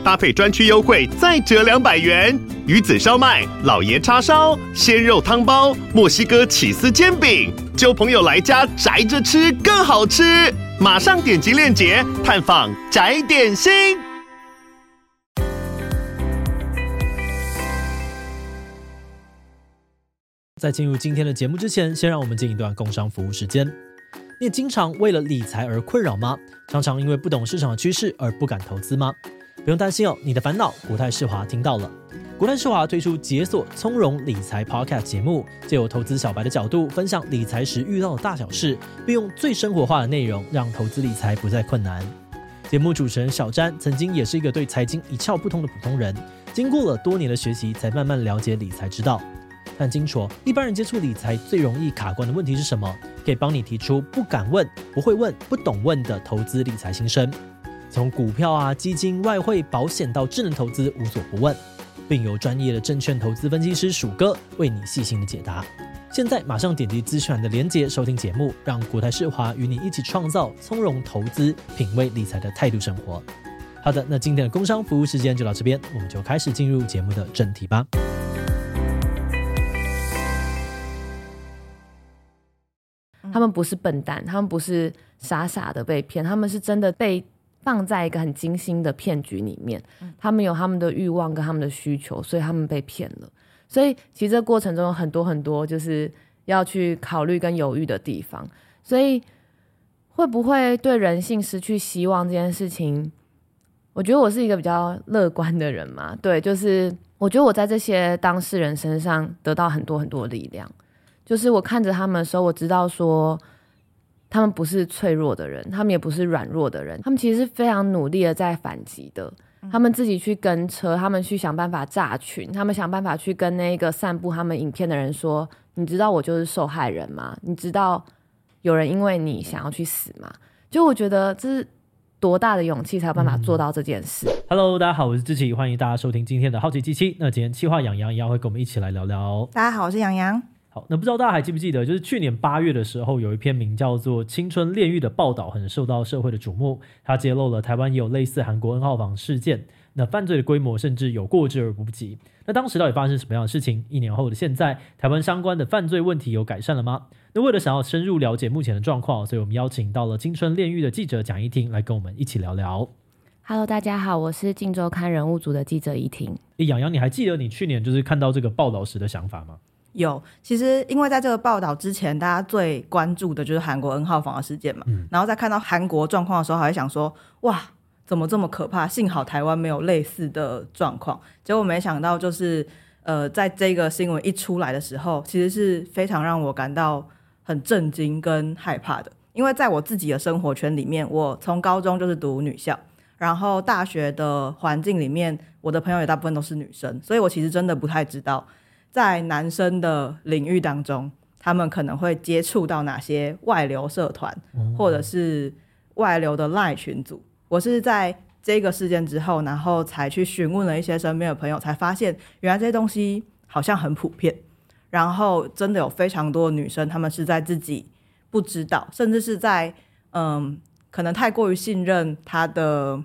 搭配专区优惠再折两百元。鱼子烧麦、老爷叉烧、鲜肉汤包、墨西哥起司煎饼，揪朋友来家宅着吃更好吃。马上点击链接探访宅点心。在进入今天的节目之前，先让我们进一段工商服务时间。你也经常为了理财而困扰吗？常常因为不懂市场的趋势而不敢投资吗？不用担心哦，你的烦恼国泰世华听到了。国泰世华推出解锁从容理财 Podcast 节目，借由投资小白的角度分享理财时遇到的大小事，并用最生活化的内容让投资理财不再困难。节目主持人小詹曾经也是一个对财经一窍不通的普通人，经过了多年的学习，才慢慢了解理财之道。但清楚一般人接触理财最容易卡关的问题是什么？可以帮你提出不敢问、不会问、不懂问的投资理财心声。从股票啊、基金、外汇、保险到智能投资，无所不问。并由专业的证券投资分析师鼠哥为你细心的解答。现在马上点击资讯栏的连接收听节目，让国泰世华与你一起创造从容投资、品味理财的态度生活。好的，那今天的工商服务时间就到这边，我们就开始进入节目的正题吧。他们不是笨蛋，他们不是傻傻的被骗，他们是真的被。放在一个很精心的骗局里面，他们有他们的欲望跟他们的需求，所以他们被骗了。所以其实这过程中有很多很多就是要去考虑跟犹豫的地方。所以会不会对人性失去希望这件事情，我觉得我是一个比较乐观的人嘛。对，就是我觉得我在这些当事人身上得到很多很多力量。就是我看着他们的时候，我知道说。他们不是脆弱的人，他们也不是软弱的人，他们其实是非常努力的在反击的。他们自己去跟车，他们去想办法炸群，他们想办法去跟那个散布他们影片的人说：“你知道我就是受害人吗？你知道有人因为你想要去死吗？”就我觉得这是多大的勇气才有办法做到这件事。嗯、Hello，大家好，我是志奇，欢迎大家收听今天的好奇机器。那今天企划洋洋一样会跟我们一起来聊聊。大家好，我是洋洋。好，那不知道大家还记不记得，就是去年八月的时候，有一篇名叫做《青春炼狱》的报道，很受到社会的瞩目。它揭露了台湾也有类似韩国 N 号房事件，那犯罪的规模甚至有过之而不及。那当时到底发生什么样的事情？一年后的现在，台湾相关的犯罪问题有改善了吗？那为了想要深入了解目前的状况，所以我们邀请到了《青春炼狱》的记者蒋一婷来跟我们一起聊聊。Hello，大家好，我是《镜周刊》人物组的记者一婷。诶，洋洋，你还记得你去年就是看到这个报道时的想法吗？有，其实因为在这个报道之前，大家最关注的就是韩国 N 号房的事件嘛。嗯。然后在看到韩国状况的时候，还会想说：哇，怎么这么可怕？幸好台湾没有类似的状况。结果没想到，就是呃，在这个新闻一出来的时候，其实是非常让我感到很震惊跟害怕的。因为在我自己的生活圈里面，我从高中就是读女校，然后大学的环境里面，我的朋友也大部分都是女生，所以我其实真的不太知道。在男生的领域当中，他们可能会接触到哪些外流社团，或者是外流的赖群组。我是在这个事件之后，然后才去询问了一些身边的朋友，才发现原来这些东西好像很普遍。然后真的有非常多的女生，她们是在自己不知道，甚至是在嗯，可能太过于信任她的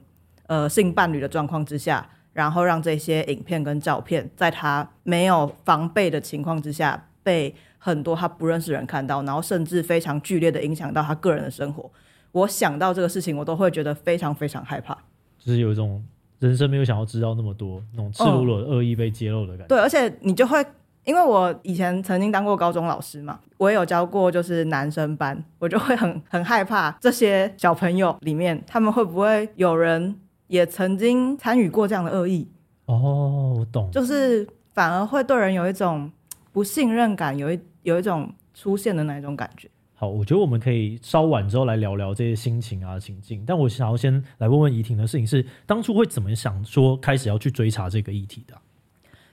呃性伴侣的状况之下。然后让这些影片跟照片，在他没有防备的情况之下，被很多他不认识的人看到，然后甚至非常剧烈的影响到他个人的生活。我想到这个事情，我都会觉得非常非常害怕，就是有一种人生没有想要知道那么多那种赤裸裸的恶意被揭露的感觉。嗯。对，而且你就会，因为我以前曾经当过高中老师嘛，我也有教过就是男生班，我就会很很害怕这些小朋友里面，他们会不会有人。也曾经参与过这样的恶意哦，我懂，就是反而会对人有一种不信任感，有一有一种出现的那一种感觉。好，我觉得我们可以稍晚之后来聊聊这些心情啊、情境。但我想要先来问问怡婷的事情是，当初会怎么想说开始要去追查这个议题的？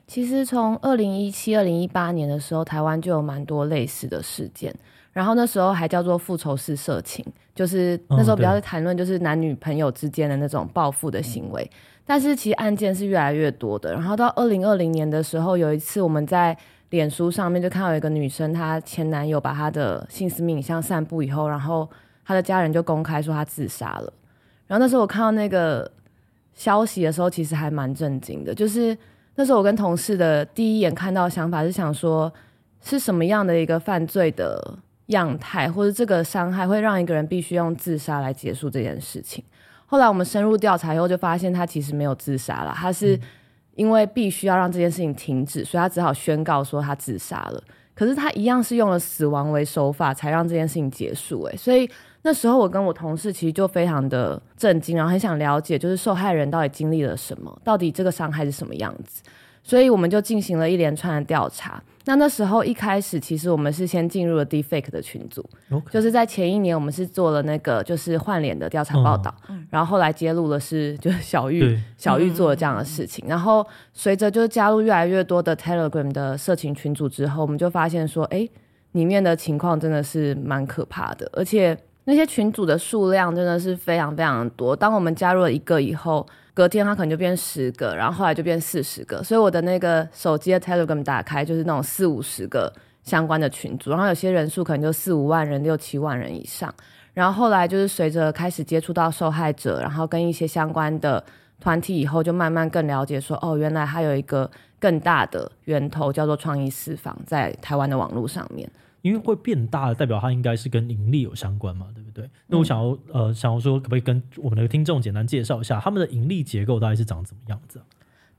其实从二零一七、二零一八年的时候，台湾就有蛮多类似的事件。然后那时候还叫做复仇式色情，就是那时候比较在谈论就是男女朋友之间的那种报复的行为。但是其实案件是越来越多的。然后到二零二零年的时候，有一次我们在脸书上面就看到一个女生，她前男友把她的性私密影像散布以后，然后她的家人就公开说她自杀了。然后那时候我看到那个消息的时候，其实还蛮震惊的。就是那时候我跟同事的第一眼看到的想法是想说，是什么样的一个犯罪的样态，或者这个伤害会让一个人必须用自杀来结束这件事情？后来我们深入调查以后，就发现他其实没有自杀了，他是因为必须要让这件事情停止，所以他只好宣告说他自杀了。可是他一样是用了死亡为手法，才让这件事情结束。诶，所以那时候我跟我同事其实就非常的震惊，然后很想了解，就是受害人到底经历了什么，到底这个伤害是什么样子。所以我们就进行了一连串的调查。那那时候一开始，其实我们是先进入了 Deepfake 的群组.就是在前一年，我们是做了那个就是换脸的调查报道，嗯、然后后来揭露的是 就是小玉小玉做了这样的事情。嗯、然后随着就是加入越来越多的 Telegram 的色情群组之后，我们就发现说，哎，里面的情况真的是蛮可怕的，而且那些群组的数量真的是非常非常多。当我们加入了一个以后，隔天他可能就变十个，然后后来就变四十个，所以我的那个手机的 Telegram 打开就是那种四五十个相关的群组，然后有些人数可能就四五万人、六七万人以上。然后后来就是随着开始接触到受害者，然后跟一些相关的团体以后，就慢慢更了解说，哦，原来还有一个更大的源头叫做创意私房，在台湾的网络上面。因为会变大，代表它应该是跟盈利有相关嘛，对不对？那我想要呃，想要说，可不可以跟我们的听众简单介绍一下他们的盈利结构大概是长怎么样子啊？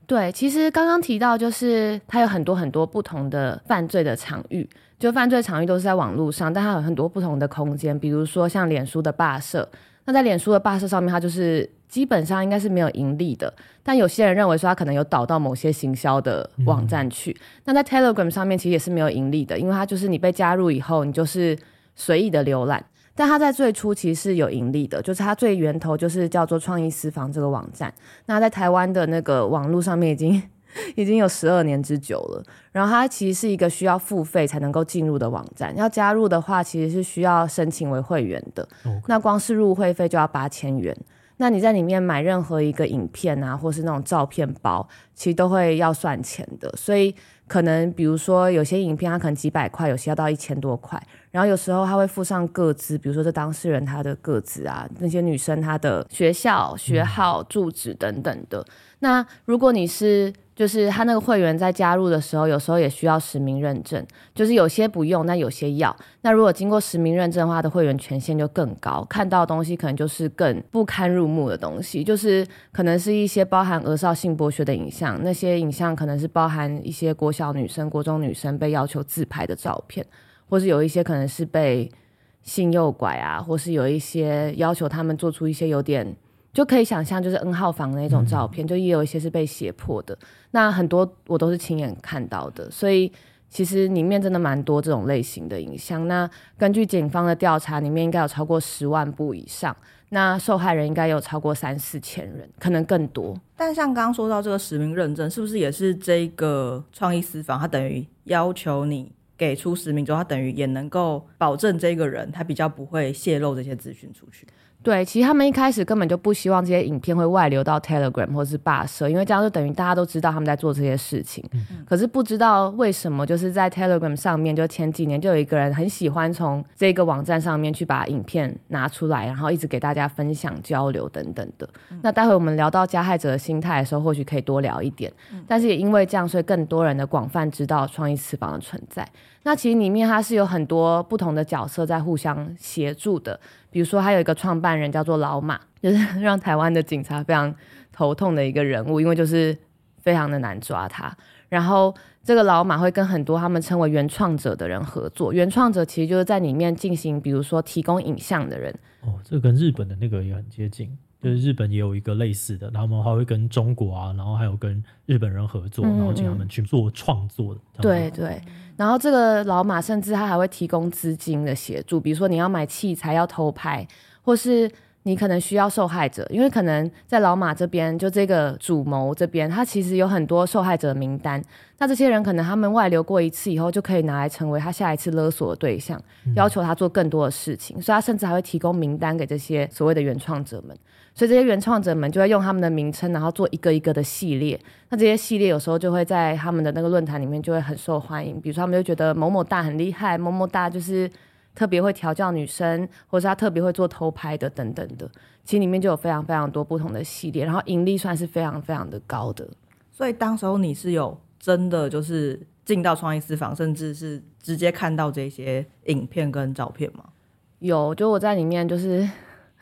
对，其实刚刚提到，就是它有很多很多不同的犯罪的场域，就犯罪场域都是在网络上，但它有很多不同的空间，比如说像脸书的霸社，那在脸书的霸社上面，它就是。基本上应该是没有盈利的，但有些人认为说他可能有导到某些行销的网站去。嗯、那在 Telegram 上面其实也是没有盈利的，因为它就是你被加入以后，你就是随意的浏览。但它在最初其实是有盈利的，就是它最源头就是叫做创意私房这个网站。那在台湾的那个网络上面已经 已经有十二年之久了。然后它其实是一个需要付费才能够进入的网站，要加入的话其实是需要申请为会员的。那光是入会费就要八千元。那你在里面买任何一个影片啊，或是那种照片包，其实都会要算钱的。所以可能比如说有些影片它可能几百块，有些要到一千多块。然后有时候他会附上个资，比如说这当事人他的个资啊，那些女生她的学校、学号、住址等等的。那如果你是就是他那个会员在加入的时候，有时候也需要实名认证，就是有些不用，那有些要。那如果经过实名认证的话，的会员权限就更高，看到的东西可能就是更不堪入目的东西，就是可能是一些包含儿少性剥削的影像，那些影像可能是包含一些国小女生、国中女生被要求自拍的照片。或是有一些可能是被性诱拐啊，或是有一些要求他们做出一些有点就可以想象就是 N 号房的那种照片，嗯、就也有一些是被胁迫的。那很多我都是亲眼看到的，所以其实里面真的蛮多这种类型的影像。那根据警方的调查，里面应该有超过十万部以上，那受害人应该有超过三四千人，可能更多。但像刚刚说到这个实名认证，是不是也是这个创意私房，它等于要求你？给出实名之后，它等于也能够保证这个人他比较不会泄露这些资讯出去。对，其实他们一开始根本就不希望这些影片会外流到 Telegram 或是霸社，因为这样就等于大家都知道他们在做这些事情。嗯、可是不知道为什么，就是在 Telegram 上面，就前几年就有一个人很喜欢从这个网站上面去把影片拿出来，然后一直给大家分享、交流等等的。嗯、那待会我们聊到加害者的心态的时候，或许可以多聊一点。嗯、但是也因为这样，所以更多人的广泛知道创意私房的存在。那其实里面它是有很多不同的角色在互相协助的。比如说，还有一个创办人叫做老马，就是 让台湾的警察非常头痛的一个人物，因为就是非常的难抓他。然后这个老马会跟很多他们称为原创者的人合作，原创者其实就是在里面进行，比如说提供影像的人。哦，这跟日本的那个也很接近，就是日本也有一个类似的，然后我们还会跟中国啊，然后还有跟日本人合作，然后请他们去做创作的。对对。然后这个老马甚至他还会提供资金的协助，比如说你要买器材要偷拍，或是你可能需要受害者，因为可能在老马这边，就这个主谋这边，他其实有很多受害者的名单。那这些人可能他们外流过一次以后，就可以拿来成为他下一次勒索的对象，要求他做更多的事情。所以他甚至还会提供名单给这些所谓的原创者们。所以这些原创者们就会用他们的名称，然后做一个一个的系列。那这些系列有时候就会在他们的那个论坛里面就会很受欢迎。比如说他们就觉得某某大很厉害，某某大就是。特别会调教女生，或是他特别会做偷拍的等等的，其实里面就有非常非常多不同的系列，然后盈利算是非常非常的高的。所以当时候你是有真的就是进到创意私房，甚至是直接看到这些影片跟照片吗？有，就我在里面就是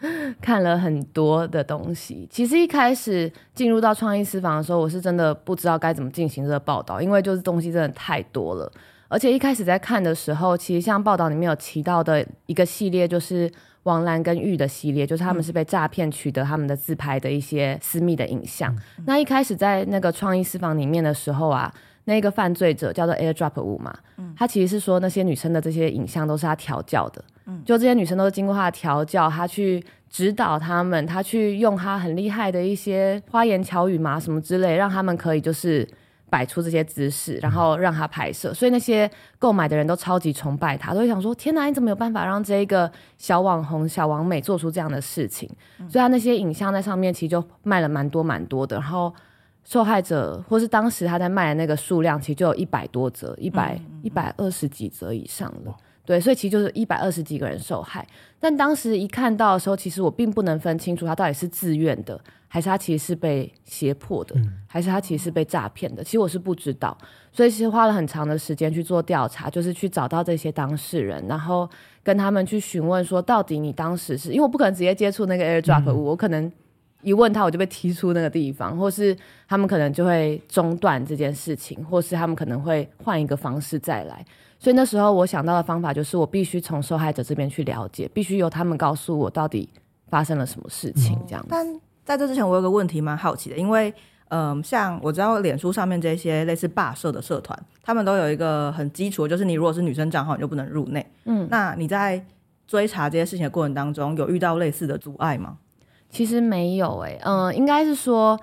看了很多的东西。其实一开始进入到创意私房的时候，我是真的不知道该怎么进行这个报道，因为就是东西真的太多了。而且一开始在看的时候，其实像报道里面有提到的一个系列，就是王兰跟玉的系列，就是他们是被诈骗取得他们的自拍的一些私密的影像。嗯、那一开始在那个创意私房里面的时候啊，那个犯罪者叫做 AirDrop 五嘛，嗯、他其实是说那些女生的这些影像都是他调教的，嗯，就这些女生都是经过他的调教，他去指导他们，他去用他很厉害的一些花言巧语嘛什么之类，让他们可以就是。摆出这些姿势，然后让他拍摄，所以那些购买的人都超级崇拜他，都会想说：天哪，你怎么有办法让这一个小网红、小王美做出这样的事情？所以他那些影像在上面其实就卖了蛮多蛮多的，然后受害者或是当时他在卖的那个数量，其实就有一百多则，一百一百二十几则以上了。对，所以其实就是一百二十几个人受害。但当时一看到的时候，其实我并不能分清楚他到底是自愿的。还是他其实是被胁迫的，嗯、还是他其实是被诈骗的？其实我是不知道，所以其实花了很长的时间去做调查，就是去找到这些当事人，然后跟他们去询问说，到底你当时是因为我不可能直接接触那个 AirDrop，、嗯、我可能一问他我就被踢出那个地方，或是他们可能就会中断这件事情，或是他们可能会换一个方式再来。所以那时候我想到的方法就是，我必须从受害者这边去了解，必须由他们告诉我到底发生了什么事情，这样子。嗯在这之前，我有个问题蛮好奇的，因为，嗯、呃，像我知道脸书上面这些类似霸社的社团，他们都有一个很基础的，就是你如果是女生账号，你就不能入内。嗯，那你在追查这些事情的过程当中，有遇到类似的阻碍吗？其实没有、欸，诶，嗯，应该是说。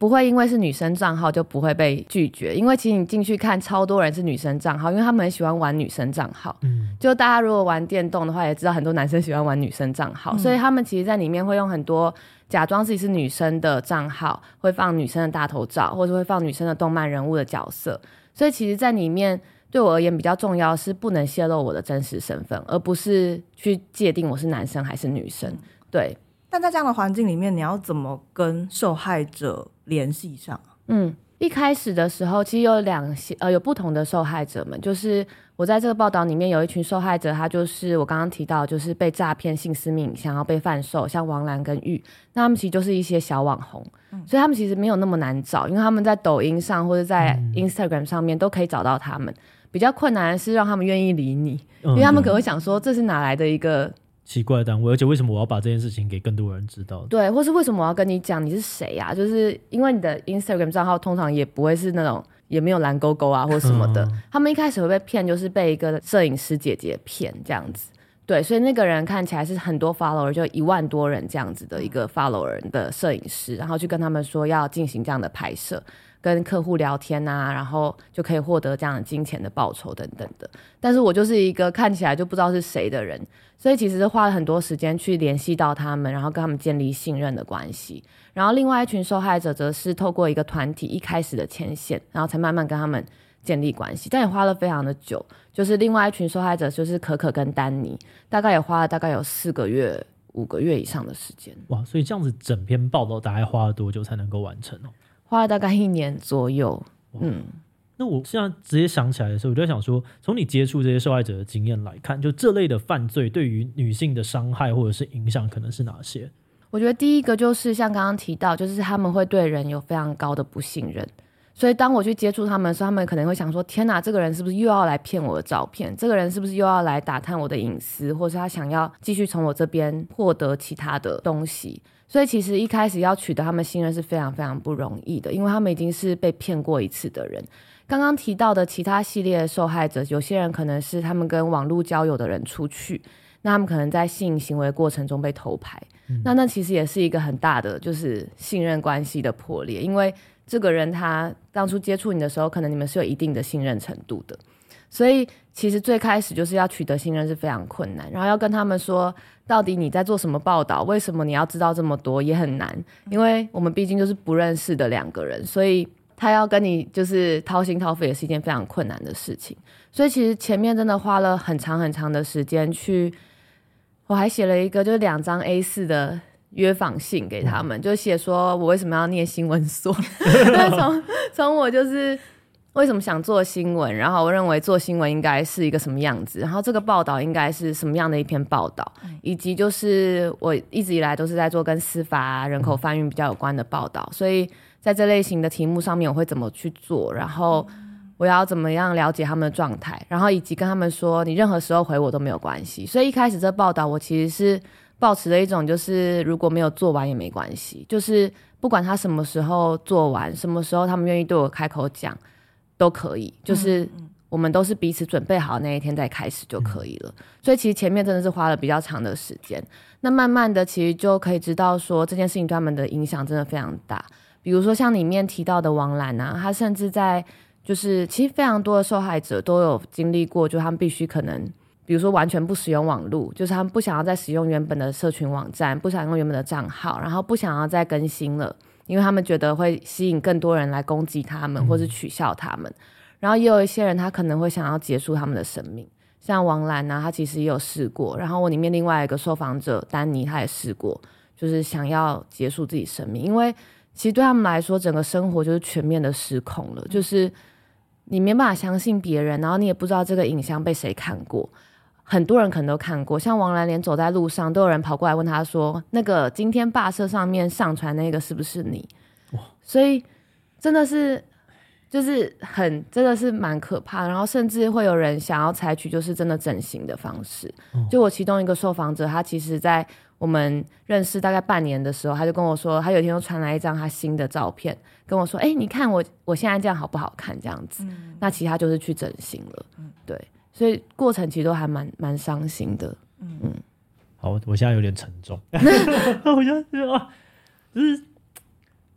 不会因为是女生账号就不会被拒绝，因为其实你进去看超多人是女生账号，因为他们很喜欢玩女生账号。嗯，就大家如果玩电动的话，也知道很多男生喜欢玩女生账号，嗯、所以他们其实在里面会用很多假装自己是女生的账号，会放女生的大头照，或者会放女生的动漫人物的角色。所以其实，在里面对我而言比较重要是不能泄露我的真实身份，而不是去界定我是男生还是女生。对。但在这样的环境里面，你要怎么跟受害者联系上？嗯，一开始的时候，其实有两些呃，有不同的受害者们。就是我在这个报道里面有一群受害者，他就是我刚刚提到，就是被诈骗性私密影像，要被贩售，像王兰跟玉，那他们其实就是一些小网红，嗯、所以他们其实没有那么难找，因为他们在抖音上或者在 Instagram 上面都可以找到他们。比较困难的是让他们愿意理你，因为他们可能会想说，这是哪来的一个。奇怪的单位，而且为什么我要把这件事情给更多人知道？对，或是为什么我要跟你讲你是谁呀、啊？就是因为你的 Instagram 账号通常也不会是那种也没有蓝勾勾啊或什么的。嗯、他们一开始会被骗，就是被一个摄影师姐姐骗这样子。对，所以那个人看起来是很多 follower，就一万多人这样子的一个 follower 的摄影师，然后去跟他们说要进行这样的拍摄。跟客户聊天啊，然后就可以获得这样的金钱的报酬等等的。但是我就是一个看起来就不知道是谁的人，所以其实是花了很多时间去联系到他们，然后跟他们建立信任的关系。然后另外一群受害者则是透过一个团体一开始的牵线，然后才慢慢跟他们建立关系。但也花了非常的久，就是另外一群受害者就是可可跟丹尼，大概也花了大概有四个月、五个月以上的时间。哇，所以这样子整篇报道大概花了多久才能够完成哦？花了大概一年左右，嗯，那我现在直接想起来的时候，我就在想说，从你接触这些受害者的经验来看，就这类的犯罪对于女性的伤害或者是影响可能是哪些？我觉得第一个就是像刚刚提到，就是他们会对人有非常高的不信任，所以当我去接触他们的时候，他们可能会想说：天哪，这个人是不是又要来骗我的照片？这个人是不是又要来打探我的隐私，或是他想要继续从我这边获得其他的东西？所以其实一开始要取得他们信任是非常非常不容易的，因为他们已经是被骗过一次的人。刚刚提到的其他系列的受害者，有些人可能是他们跟网络交友的人出去，那他们可能在性行为过程中被偷拍，嗯、那那其实也是一个很大的就是信任关系的破裂，因为这个人他当初接触你的时候，可能你们是有一定的信任程度的，所以其实最开始就是要取得信任是非常困难，然后要跟他们说到底你在做什么报道，为什么你要知道这么多也很难，因为我们毕竟就是不认识的两个人，所以他要跟你就是掏心掏肺也是一件非常困难的事情，所以其实前面真的花了很长很长的时间去。我还写了一个，就是两张 A 四的约访信给他们，就写说我为什么要念新闻所，从从我就是为什么想做新闻，然后我认为做新闻应该是一个什么样子，然后这个报道应该是什么样的一篇报道，以及就是我一直以来都是在做跟司法啊、人口贩运比较有关的报道，所以在这类型的题目上面我会怎么去做，然后。我要怎么样了解他们的状态，然后以及跟他们说，你任何时候回我都没有关系。所以一开始这报道，我其实是保持了一种，就是如果没有做完也没关系，就是不管他什么时候做完，什么时候他们愿意对我开口讲，都可以。就是我们都是彼此准备好那一天再开始就可以了。所以其实前面真的是花了比较长的时间，那慢慢的其实就可以知道说这件事情对他们的影响真的非常大。比如说像里面提到的王兰啊，他甚至在。就是其实非常多的受害者都有经历过，就他们必须可能，比如说完全不使用网络，就是他们不想要再使用原本的社群网站，不想用原本的账号，然后不想要再更新了，因为他们觉得会吸引更多人来攻击他们，或是取笑他们。然后也有一些人，他可能会想要结束他们的生命，像王兰呢、啊，他其实也有试过。然后我里面另外一个受访者丹尼，他也试过，就是想要结束自己生命，因为其实对他们来说，整个生活就是全面的失控了，就是。你没办法相信别人，然后你也不知道这个影像被谁看过。很多人可能都看过，像王兰连走在路上都有人跑过来问他说：“那个今天霸社上面上传那个是不是你？”哇！所以真的是就是很真的是蛮可怕。然后甚至会有人想要采取就是真的整形的方式。就我其中一个受访者，他其实在。我们认识大概半年的时候，他就跟我说，他有一天又传来一张他新的照片，跟我说：“哎、欸，你看我我现在这样好不好看？这样子。嗯”那其他就是去整形了。嗯，对，所以过程其实都还蛮蛮伤心的。嗯嗯。好，我现在有点沉重。我觉得啊，就是，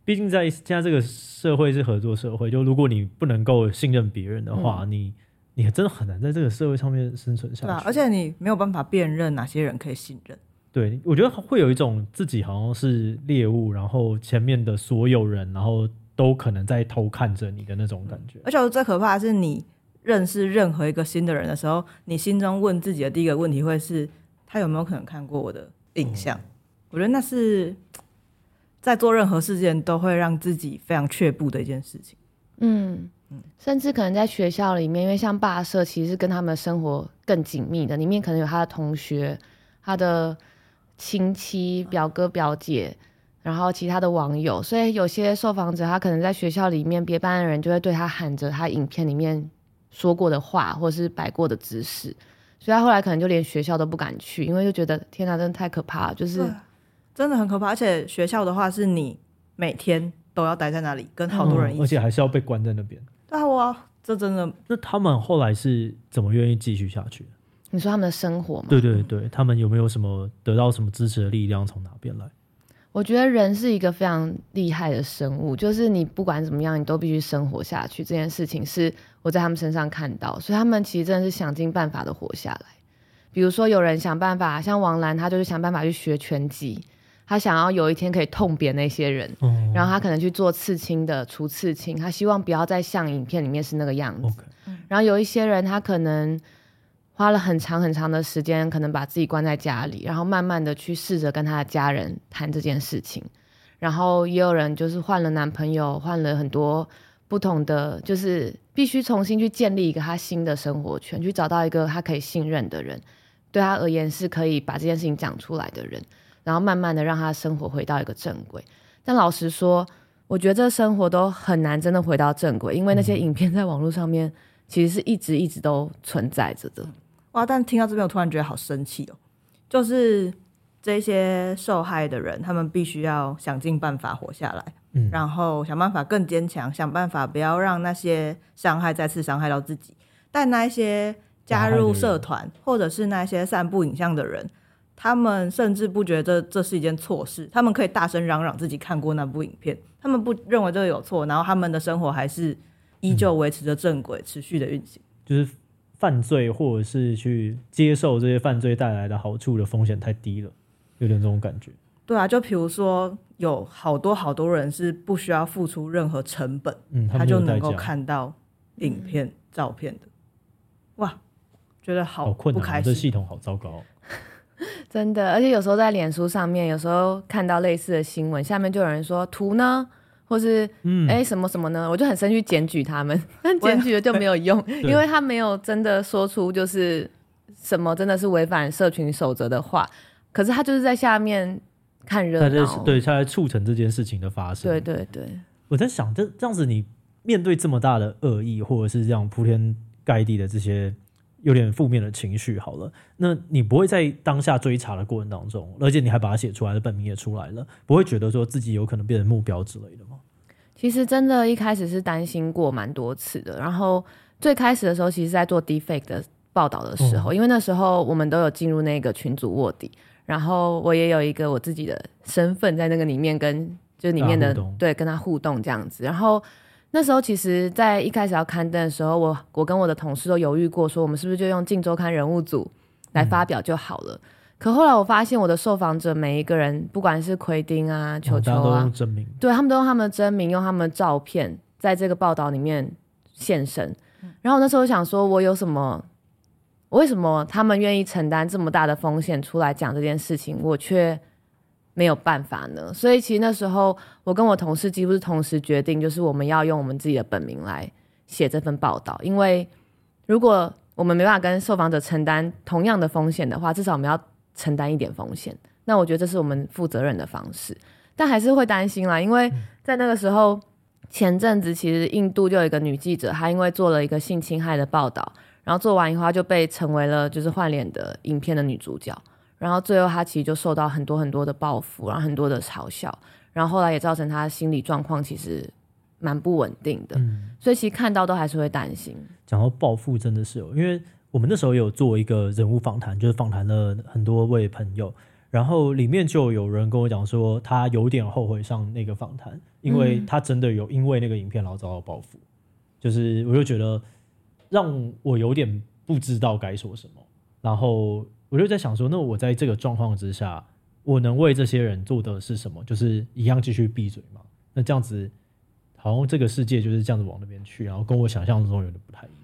毕竟在现在这个社会是合作社会，就如果你不能够信任别人的话，嗯、你你真的很难在这个社会上面生存下去。啊，而且你没有办法辨认哪些人可以信任。对，我觉得会有一种自己好像是猎物，然后前面的所有人，然后都可能在偷看着你的那种感觉。而且最可怕的是，你认识任何一个新的人的时候，你心中问自己的第一个问题会是：他有没有可能看过我的影像？嗯、我觉得那是在做任何事件都会让自己非常却步的一件事情。嗯嗯，甚至可能在学校里面，因为像霸社其实是跟他们的生活更紧密的，里面可能有他的同学，他的。亲戚、表哥、表姐，然后其他的网友，所以有些受访者他可能在学校里面，别班的人就会对他喊着他影片里面说过的话，或是摆过的姿势，所以他后来可能就连学校都不敢去，因为就觉得天哪，真的太可怕了，就是真的很可怕。而且学校的话，是你每天都要待在那里，跟好多人一起，嗯，而且还是要被关在那边。对啊，哇，这真的。那他们后来是怎么愿意继续下去？你说他们的生活吗？对对对，他们有没有什么得到什么支持的力量从哪边来？我觉得人是一个非常厉害的生物，就是你不管怎么样，你都必须生活下去。这件事情是我在他们身上看到，所以他们其实真的是想尽办法的活下来。比如说有人想办法，像王兰，他就是想办法去学拳击，他想要有一天可以痛扁那些人，嗯、然后他可能去做刺青的除刺青，他希望不要再像影片里面是那个样子。然后有一些人他可能。花了很长很长的时间，可能把自己关在家里，然后慢慢的去试着跟他的家人谈这件事情。然后也有人就是换了男朋友，换了很多不同的，就是必须重新去建立一个他新的生活圈，去找到一个他可以信任的人，对他而言是可以把这件事情讲出来的人，然后慢慢的让他生活回到一个正轨。但老实说，我觉得这生活都很难真的回到正轨，因为那些影片在网络上面其实是一直一直都存在着的。哇！但听到这边，我突然觉得好生气哦。就是这些受害的人，他们必须要想尽办法活下来，嗯，然后想办法更坚强，想办法不要让那些伤害再次伤害到自己。但那一些加入社团或者是那些散布影像的人，他们甚至不觉得这是一件错事，他们可以大声嚷嚷自己看过那部影片，他们不认为这个有错，然后他们的生活还是依旧维持着正轨，持续的运行。就是犯罪或者是去接受这些犯罪带来的好处的风险太低了，有点这种感觉。对啊，就比如说有好多好多人是不需要付出任何成本，嗯，他，他就能够看到影片、嗯、照片的，哇，觉得好，困难，不开心，这系统好糟糕。真的，而且有时候在脸书上面，有时候看到类似的新闻，下面就有人说图呢，或是嗯，哎什么什么呢，我就很生气检举他们，但检举了就没有用，因为他没有真的说出就是什么真的是违反社群守则的话，可是他就是在下面看热闹，对，他来促成这件事情的发生。对对对，我在想，这这样子，你面对这么大的恶意，或者是这样铺天盖地的这些。有点负面的情绪，好了，那你不会在当下追查的过程当中，而且你还把它写出来的本名也出来了，不会觉得说自己有可能变成目标之类的吗？其实真的，一开始是担心过蛮多次的。然后最开始的时候，其实在做 defect 的报道的时候，哦、因为那时候我们都有进入那个群组卧底，然后我也有一个我自己的身份在那个里面跟就里面的对跟他互动这样子，然后。那时候其实，在一开始要刊登的时候，我我跟我的同事都犹豫过，说我们是不是就用《镜周刊》人物组来发表就好了。嗯、可后来我发现，我的受访者每一个人，不管是奎丁啊、球球啊，对，他们都用他们的真名，用他们的照片，在这个报道里面现身。然后那时候我想说，我有什么？为什么他们愿意承担这么大的风险出来讲这件事情，我却？没有办法呢，所以其实那时候我跟我同事几乎是同时决定，就是我们要用我们自己的本名来写这份报道，因为如果我们没办法跟受访者承担同样的风险的话，至少我们要承担一点风险。那我觉得这是我们负责任的方式，但还是会担心啦，因为在那个时候前阵子其实印度就有一个女记者，她因为做了一个性侵害的报道，然后做完以后她就被成为了就是换脸的影片的女主角。然后最后她其实就受到很多很多的报复，然后很多的嘲笑，然后后来也造成她心理状况其实蛮不稳定的，嗯，所以其实看到都还是会担心。讲到报复，真的是有，因为我们那时候有做一个人物访谈，就是访谈了很多位朋友，然后里面就有人跟我讲说，他有点后悔上那个访谈，因为他真的有因为那个影片然后遭到报复，就是我就觉得让我有点不知道该说什么，然后。我就在想说，那我在这个状况之下，我能为这些人做的是什么？就是一样继续闭嘴嘛？那这样子，好像这个世界就是这样子往那边去，然后跟我想象中有点不太一样。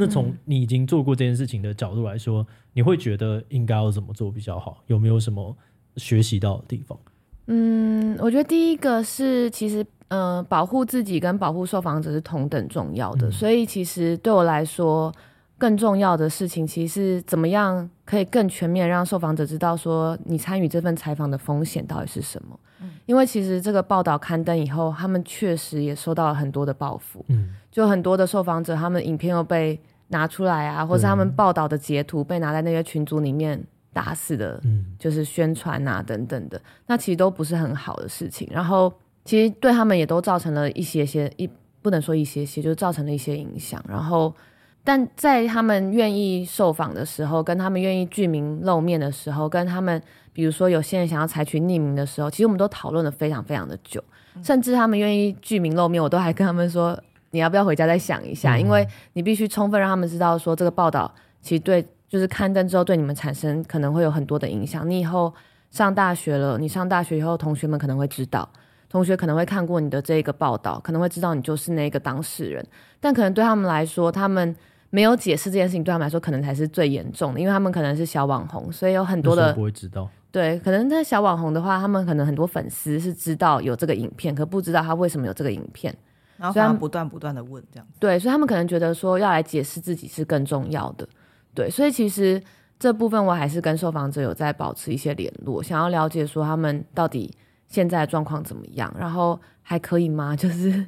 那从你已经做过这件事情的角度来说，你会觉得应该要怎么做比较好？有没有什么学习到的地方？嗯，我觉得第一个是，其实，呃，保护自己跟保护受访者是同等重要的。嗯。所以，其实对我来说。更重要的事情，其实是怎么样可以更全面让受访者知道说你参与这份采访的风险到底是什么？嗯，因为其实这个报道刊登以后，他们确实也收到了很多的报复。嗯，就很多的受访者，他们影片又被拿出来啊，或是他们报道的截图被拿在那些群组里面大肆的，嗯，就是宣传啊等等的，那其实都不是很好的事情。然后其实对他们也都造成了一些些一不能说一些些，就造成了一些影响。然后。但在他们愿意受访的时候，跟他们愿意具名露面的时候，跟他们比如说有些人想要采取匿名的时候，其实我们都讨论了非常非常的久，甚至他们愿意具名露面，我都还跟他们说，你要不要回家再想一下，因为你必须充分让他们知道说这个报道其实对，就是刊登之后对你们产生可能会有很多的影响。你以后上大学了，你上大学以后，同学们可能会知道。同学可能会看过你的这个报道，可能会知道你就是那个当事人，但可能对他们来说，他们没有解释这件事情，对他们来说可能才是最严重的，因为他们可能是小网红，所以有很多的不会知道。对，可能在小网红的话，他们可能很多粉丝是知道有这个影片，可不知道他为什么有这个影片，然后他们不断不断的问这样子。对，所以他们可能觉得说要来解释自己是更重要的。对，所以其实这部分我还是跟受访者有在保持一些联络，想要了解说他们到底。现在的状况怎么样？然后还可以吗？就是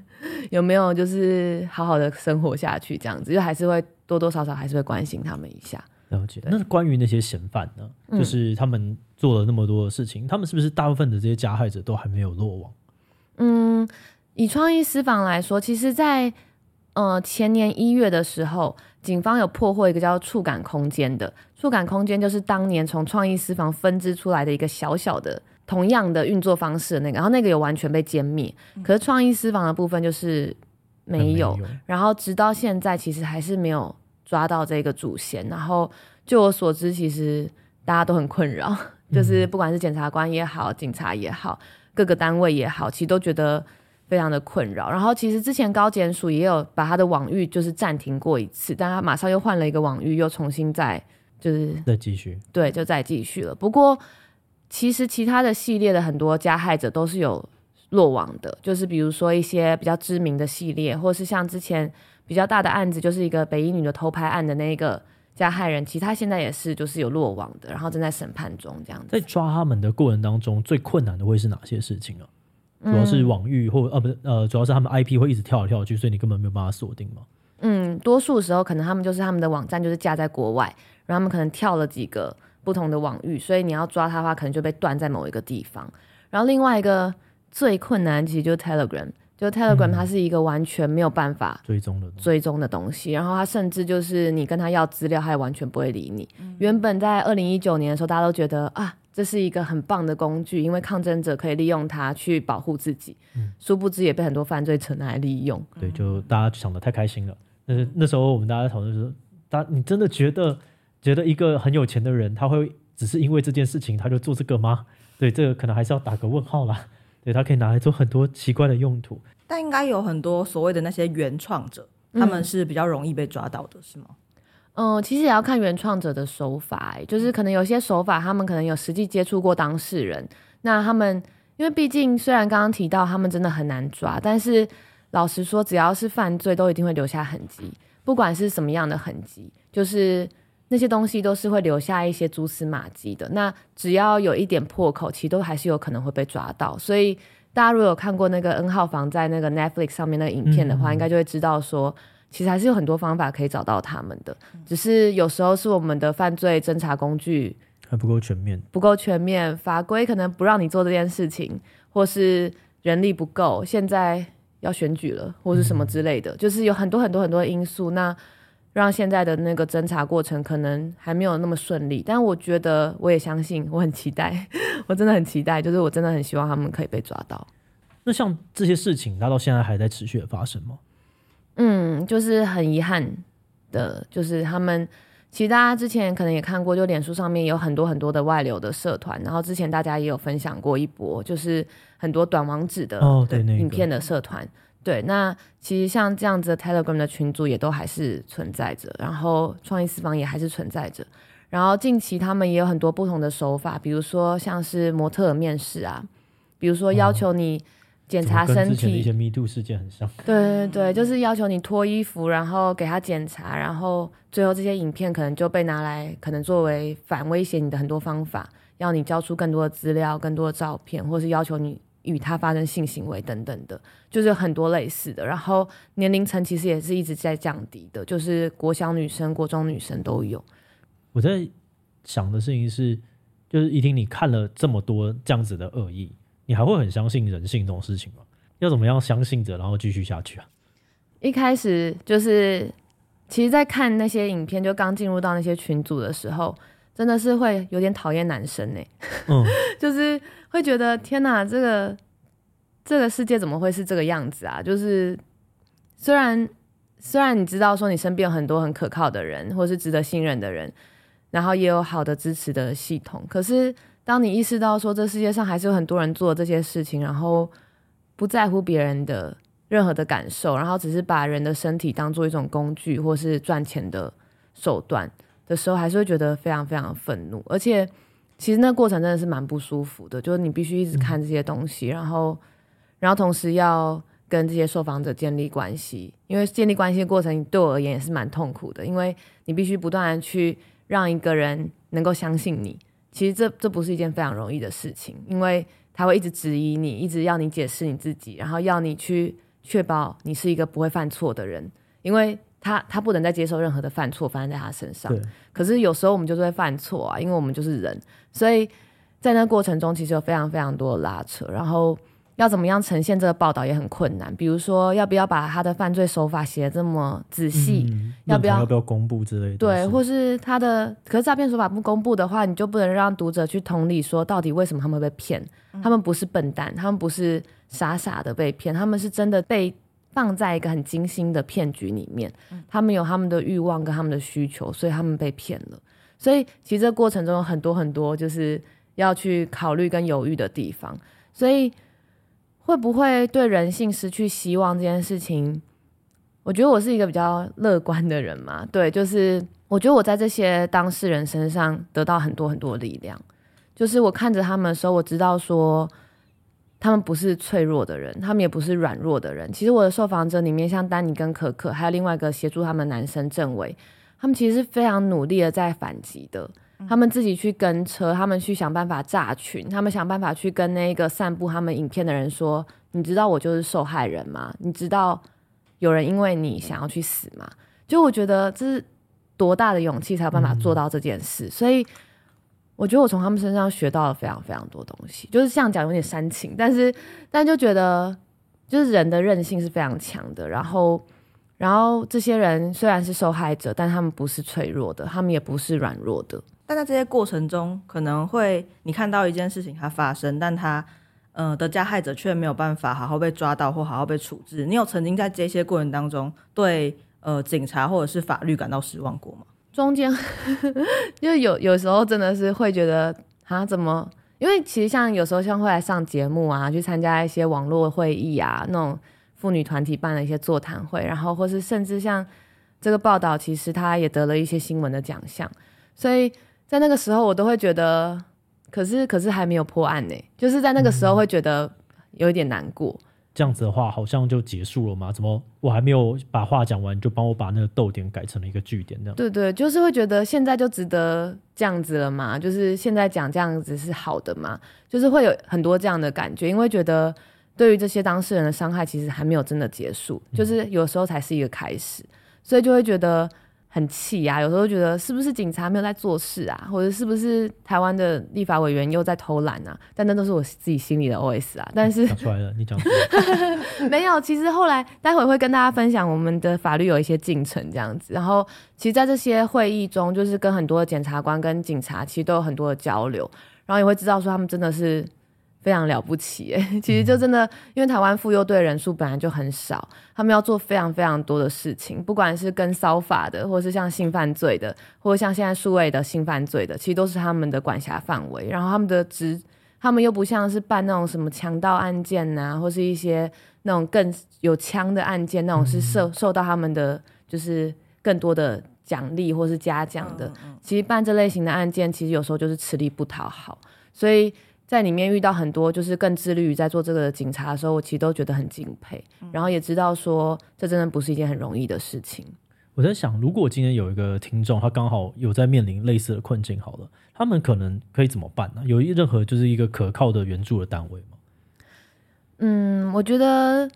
有没有就是好好的生活下去这样子？就还是会多多少少还是会关心他们一下。了解。那关于那些嫌犯呢？就是他们做了那么多的事情，嗯，他们是不是大部分的这些加害者都还没有落网？嗯，以创意私房来说，其实，在呃，前年一月的时候，警方有破获一个叫触感空间的，触感空间就是当年从创意私房分支出来的一个小小的。同样的运作方式的那个，然后那个有完全被歼灭，可是创意私房的部分就是没有，没有，然后直到现在其实还是没有抓到这个主嫌。然后据我所知，其实大家都很困扰，就是不管是检察官也好，警察也好，各个单位也好，其实都觉得非常的困扰。然后其实之前高检署也有把他的网域就是暂停过一次，但他马上又换了一个网域，又重新再就是再继续，对，就再继续了。不过。其实其他的系列的很多加害者都是有落网的，就是比如说一些比较知名的系列，或是像之前比较大的案子，就是一个北一女的偷拍案的那个加害人，其实他现在也是就是有落网的，然后正在审判中这样子。在抓他们的过程当中，最困难的会是哪些事情啊？主要是网域或呃不是呃，主要是他们 IP 会一直跳来跳去，所以你根本没有办法锁定吗？嗯，多数时候可能他们就是他们的网站就是架在国外，然后他们可能跳了几个。不同的网域，所以你要抓他的话，可能就被断在某一个地方。然后另外一个最困难，其实就是 Telegram，就 Telegram 它是一个完全没有办法追踪的追踪的东西。然后它甚至就是你跟他要资料，他也完全不会理你。嗯、原本在二零一九年的时候，大家都觉得啊，这是一个很棒的工具，因为抗争者可以利用它去保护自己。嗯、殊不知也被很多犯罪者拿来利用。对，就大家想得太开心了。但是那时候我们大家讨论说，大你真的觉得？觉得一个很有钱的人，他会只是因为这件事情他就做这个吗？对，这个可能还是要打个问号啦。对，他可以拿来做很多奇怪的用途。但应该有很多所谓的那些原创者，他们是比较容易被抓到的，是吗？嗯，呃，其实也要看原创者的手法，就是可能有些手法，他们可能有实际接触过当事人。那他们因为毕竟虽然刚刚提到他们真的很难抓，但是老实说，只要是犯罪，都一定会留下痕迹，不管是什么样的痕迹，就是。那些东西都是会留下一些蛛丝马迹的。那只要有一点破口，其实都还是有可能会被抓到。所以大家如果有看过那个 N 号房在那个 Netflix 上面那个影片的话，嗯、应该就会知道说，其实还是有很多方法可以找到他们的。只是有时候是我们的犯罪侦查工具还不够全面，不够全面，法规可能不让你做这件事情，或是人力不够。现在要选举了，或是什么之类的，嗯、就是有很多很多很多的因素。那让现在的那个侦查过程可能还没有那么顺利，但我觉得我也相信，我很期待，我真的很期待，就是我真的很希望他们可以被抓到。那像这些事情，它到现在还在持续的发生吗？嗯，就是很遗憾的，就是他们其实大家之前可能也看过，就脸书上面有很多很多的外流的社团，然后之前大家也有分享过一波，就是很多短网址的影片的社团。对，那其实像这样子的 Telegram 的群组也都还是存在着，然后创意私房也还是存在着，然后近期他们也有很多不同的手法，比如说像是模特儿面试啊，比如说要求你检查身体，哦、之前的一些 Me Too 事件很像。对对对，就是要求你脱衣服，然后给他检查，然后最后这些影片可能就被拿来，可能作为反威胁你的很多方法，要你交出更多的资料、更多的照片，或是要求你。与他发生性行为等等的，就是很多类似的。然后年龄层其实也是一直在降低的，就是国小女生、国中女生都有。我在想的事情是，就是一听你看了这么多这样子的恶意，你还会很相信人性这种事情吗？要怎么样相信着，然后继续下去啊？一开始就是，其实，在看那些影片，就刚进入到那些群组的时候，真的是会有点讨厌男生呢。嗯，就是。会觉得天哪，这个这个世界怎么会是这个样子啊？就是虽然虽然你知道说你身边有很多很可靠的人，或是值得信任的人，然后也有好的支持的系统，可是当你意识到说这世界上还是有很多人做这些事情，然后不在乎别人的任何的感受，然后只是把人的身体当做一种工具或是赚钱的手段的时候，还是会觉得非常非常愤怒，而且。其实那过程真的是蛮不舒服的，就是你必须一直看这些东西，然后，然后同时要跟这些受访者建立关系，因为建立关系的过程对我而言也是蛮痛苦的，因为你必须不断的去让一个人能够相信你。其实这这不是一件非常容易的事情，因为他会一直质疑你，一直要你解释你自己，然后要你去确保你是一个不会犯错的人，因为。他他不能再接受任何的犯错发生在他身上。对可是有时候我们就是会犯错啊，因为我们就是人，所以在那过程中其实有非常非常多的拉扯。然后要怎么样呈现这个报道也很困难。比如说，要不要把他的犯罪手法写得这么仔细？嗯、要不要要不要公布之类的？对，或是他的，可是诈骗手法不公布的话，你就不能让读者去同理说，到底为什么他们会被骗？他们不是笨蛋，他们不是傻傻的被骗，他们是真的被放在一个很精心的骗局里面。他们有他们的欲望跟他们的需求，所以他们被骗了。所以其实这过程中有很多很多就是要去考虑跟犹豫的地方，所以。会不会对人性失去希望这件事情，我觉得我是一个比较乐观的人嘛。对，就是我觉得我在这些当事人身上得到很多很多力量。就是我看着他们的时候，我知道说他们不是脆弱的人，他们也不是软弱的人。其实我的受访者里面，像丹尼跟可可，还有另外一个协助他们男生政委，他们其实是非常努力的在反击的。他们自己去跟车，他们去想办法炸群，他们想办法去跟那个散布他们影片的人说：“你知道我就是受害人吗？你知道有人因为你想要去死吗？”就我觉得这是多大的勇气才有办法做到这件事。嗯、所以我觉得我从他们身上学到了非常非常多东西，就是像讲有点煽情，但是但就觉得就是人的韧性是非常强的。然后然后这些人虽然是受害者，但他们不是脆弱的，他们也不是软弱的。但在这些过程中，可能会你看到一件事情它发生，但他呃的加害者却没有办法好好被抓到或好好被处置。你有曾经在这些过程当中对呃警察或者是法律感到失望过吗？中间 就有有时候真的是会觉得啊怎么？因为其实像有时候像会来上节目啊，去参加一些网络会议啊，那种妇女团体办的一些座谈会，然后或是甚至像这个报道，其实他也得了一些新闻的奖项，所以。在那个时候，我都会觉得，可是可是还没有破案呢，就是在那个时候会觉得有一点难过。这样子的话，好像就结束了吗？怎么我还没有把话讲完，就帮我把那个逗点改成了一个句点？这样。对对，就是会觉得现在就值得这样子了嘛？就是现在讲这样子是好的嘛？就是会有很多这样的感觉，因为觉得对于这些当事人的伤害，其实还没有真的结束，就是有时候才是一个开始，所以就会觉得。很气呀、啊，有时候觉得是不是警察没有在做事啊，或者是不是台湾的立法委员又在偷懒啊？但那都是我自己心里的 OS 啊。但是讲出来了，你讲出来 没有？其实后来待会会跟大家分享我们的法律有一些进程这样子。然后其实，在这些会议中，就是跟很多的检察官跟警察其实都有很多的交流，然后也会知道说他们真的是。非常了不起哎，其实就真的，因为台湾妇幼队人数本来就很少，他们要做非常非常多的事情，不管是跟骚法的，或是像性犯罪的，或者像现在数位的性犯罪的，其实都是他们的管辖范围。然后他们的职，他们又不像是办那种什么强盗案件呐、啊，或是一些那种更有枪的案件，那种是受受到他们的就是更多的奖励或是嘉奖的。其实办这类型的案件，其实有时候就是吃力不讨好，所以。在里面遇到很多就是更致力于在做这个的警察的时候，我其实都觉得很敬佩，然后也知道说这真的不是一件很容易的事情。我在想，如果今天有一个听众，他刚好有在面临类似的困境，好了，他们可能可以怎么办呢？有任何就是一个可靠的援助的单位吗？嗯，我觉得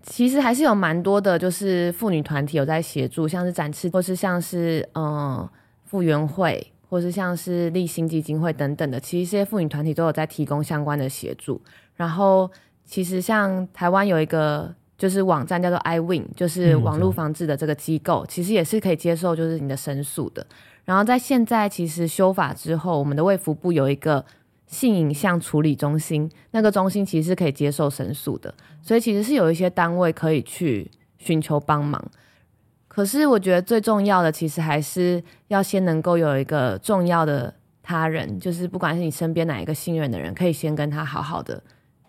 其实还是有蛮多的，就是妇女团体有在协助，像是展翅，或是像是嗯妇援会。或是像是立新基金会等等的，其实这些妇女团体都有在提供相关的协助。然后，其实像台湾有一个就是网站叫做 iWin，就是网络防治的这个机构，其实也是可以接受就是你的申诉的。然后在现在其实修法之后，我们的卫福部有一个性影像处理中心，那个中心其实是可以接受申诉的，所以其实是有一些单位可以去寻求帮忙。可是我觉得最重要的，其实还是要先能够有一个重要的他人，就是不管是你身边哪一个信任的人，可以先跟他好好的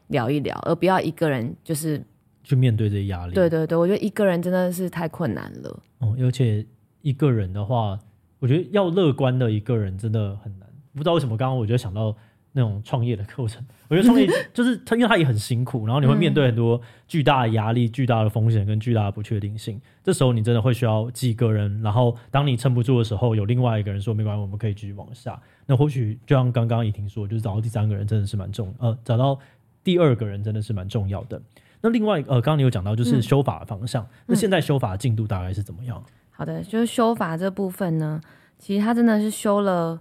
聊一聊，而不要一个人就是去面对这些压力。对对对，我觉得一个人真的是太困难了。哦，而且一个人的话，我觉得要乐观的一个人真的很难。不知道为什么，刚刚我就想到。那种创业的课程，我觉得创业 就是他，因为他也很辛苦，然后你会面对很多巨大的压力、巨大的风险跟巨大的不确定性。这时候你真的会需要几个人，然后当你撑不住的时候，有另外一个人说没关系，我们可以继续往下。那或许就像刚刚怡婷说，就是找到第三个人真的是蛮重，呃，找到第二个人真的是蛮重要的。那另外，呃，刚刚你有讲到就是修法的方向，那现在修法的进度大概是怎么样？好的，就是修法这部分呢，其实他真的是修了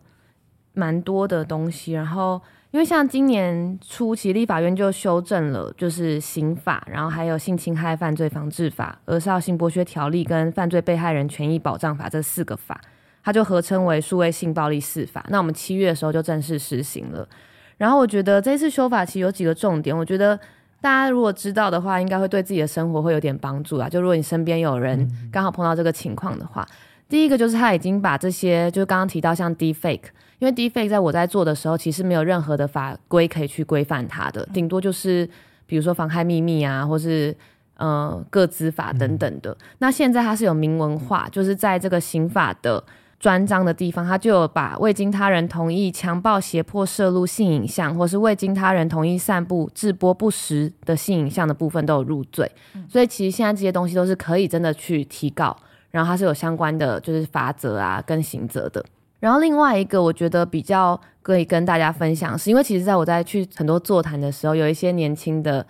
蛮多的东西，然后因为像今年初期立法院就修正了，就是刑法，然后还有性侵害犯罪防治法、儿少性剥削条例跟犯罪被害人权益保障法这四个法，它就合称为数位性暴力四法。那我们七月的时候就正式实行了。然后我觉得这次修法其实有几个重点，我觉得大家如果知道的话，应该会对自己的生活会有点帮助啊。就如果你身边有人刚好碰到这个情况的话，嗯、第一个就是他已经把这些，就是刚刚提到像 Deepfake。因为 Deepfake 在我在做的时候，其实没有任何的法规可以去规范它的，顶多就是比如说妨害秘密啊，或是呃个资法等等的。嗯、那现在它是有明文化，就是在这个刑法的专章的地方，它就有把未经他人同意强暴、胁迫摄录性影像，或是未经他人同意散布、制播不实的性影像的部分都有入罪。嗯、所以其实现在这些东西都是可以真的去提告，然后它是有相关的就是罚则啊跟刑责的。然后另外一个，我觉得比较可以跟大家分享，是因为其实在我在去很多座谈的时候，有一些年轻的